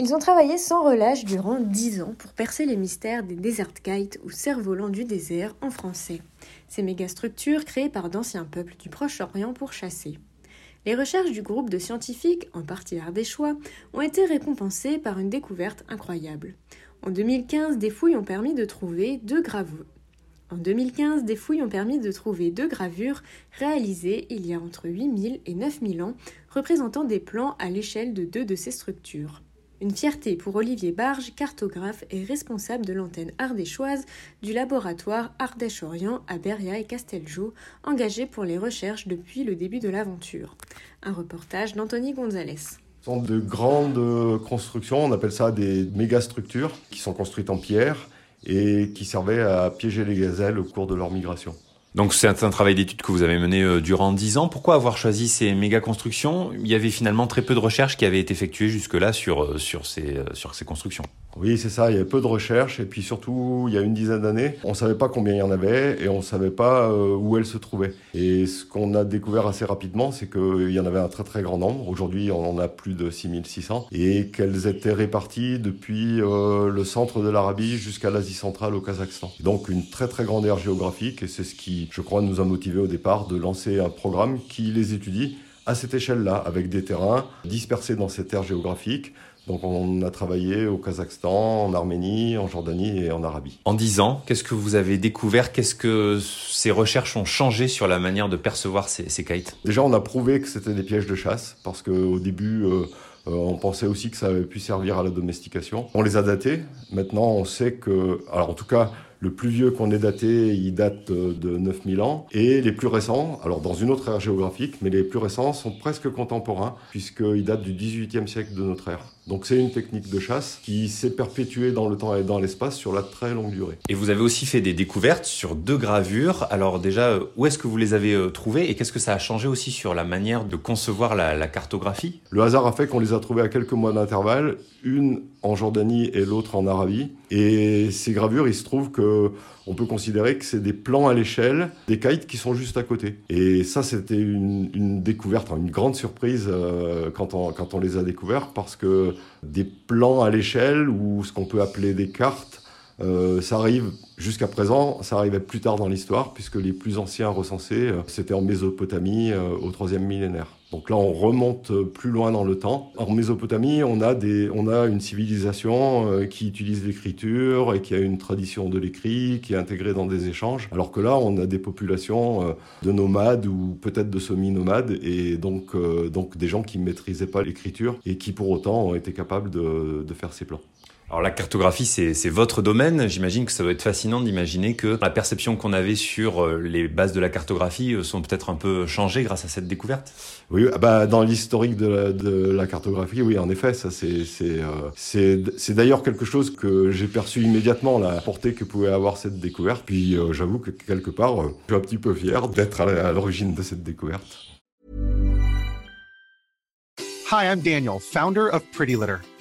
Ils ont travaillé sans relâche durant 10 ans pour percer les mystères des desert kites ou cerfs-volants du désert en français. Ces mégastructures créées par d'anciens peuples du Proche-Orient pour chasser. Les recherches du groupe de scientifiques, en partie ardéchois, ont été récompensées par une découverte incroyable. En 2015, des fouilles ont permis de trouver deux gravures. En 2015, des fouilles ont permis de trouver deux gravures réalisées il y a entre 8000 et 9000 ans, représentant des plans à l'échelle de deux de ces structures. Une fierté pour Olivier Barge, cartographe et responsable de l'antenne ardéchoise du laboratoire Ardèche-Orient à Beria et Casteljo, engagé pour les recherches depuis le début de l'aventure. Un reportage d'Anthony Gonzalez. Ce sont de grandes constructions, on appelle ça des mégastructures, qui sont construites en pierre et qui servaient à piéger les gazelles au cours de leur migration. Donc c'est un travail d'étude que vous avez mené euh, durant dix ans. Pourquoi avoir choisi ces méga constructions? Il y avait finalement très peu de recherches qui avaient été effectuées jusque-là sur, euh, sur, ces, euh, sur ces constructions. Oui, c'est ça. Il y avait peu de recherches et puis surtout, il y a une dizaine d'années, on ne savait pas combien il y en avait et on ne savait pas où elles se trouvaient. Et ce qu'on a découvert assez rapidement, c'est qu'il y en avait un très très grand nombre. Aujourd'hui, on en a plus de 6600 et qu'elles étaient réparties depuis le centre de l'Arabie jusqu'à l'Asie centrale au Kazakhstan. Donc une très très grande aire géographique et c'est ce qui je crois, nous a motivé au départ de lancer un programme qui les étudie à cette échelle-là, avec des terrains dispersés dans cette aire géographique. Donc on a travaillé au Kazakhstan, en Arménie, en Jordanie et en Arabie. En dix ans, qu'est-ce que vous avez découvert? Qu'est-ce que ces recherches ont changé sur la manière de percevoir ces, ces kites? Déjà, on a prouvé que c'était des pièges de chasse, parce qu'au début... Euh, euh, on pensait aussi que ça avait pu servir à la domestication. On les a datés. Maintenant, on sait que, alors en tout cas, le plus vieux qu'on ait daté, il date de 9000 ans. Et les plus récents, alors dans une autre ère géographique, mais les plus récents sont presque contemporains, puisqu'ils datent du 18e siècle de notre ère. Donc c'est une technique de chasse qui s'est perpétuée dans le temps et dans l'espace sur la très longue durée. Et vous avez aussi fait des découvertes sur deux gravures. Alors déjà, où est-ce que vous les avez euh, trouvées et qu'est-ce que ça a changé aussi sur la manière de concevoir la, cartographie? Le hasard a fait qu'on les a trouvées à quelques mois d'intervalle, une en Jordanie et l'autre en Arabie. Et ces gravures, il se trouve que on peut considérer que c'est des plans à l'échelle des kites qui sont juste à côté. Et ça, c'était une, découverte, une grande surprise euh, quand, on, quand on les a découverts, parce que des plans à l'échelle, ou ce qu'on peut appeler des cartes, euh, ça arrive jusqu'à présent, ça arrivait plus tard dans l'histoire, puisque les plus anciens recensés, euh, c'était en Mésopotamie au troisième millénaire. Donc là, on remonte plus loin dans le temps. En Mésopotamie, on a, des, on a une civilisation euh, qui utilise l'écriture et qui a une tradition de l'écrit, qui est intégrée dans des échanges. Alors que là, on a des populations euh, de nomades ou peut-être de semi-nomades et donc, euh, donc des gens qui ne maîtrisaient pas l'écriture et qui pour autant ont été capables de, de faire ces plans. Alors la cartographie, c'est votre domaine. J'imagine que ça doit être fascinant d'imaginer que la perception qu'on avait sur euh, les bases de la cartographie euh, sont peut-être un peu changées grâce à cette découverte? Oui, ah bah dans l'historique de, la cartographie, oui, en effet, ça c'est c'est euh, d'ailleurs quelque chose que j'ai perçu immédiatement la portée que pouvait avoir cette découverte. Puis j'avoue que quelque part, je suis un petit peu fier d'être à l'origine de cette découverte. Hi, I'm Daniel, founder of Pretty Litter.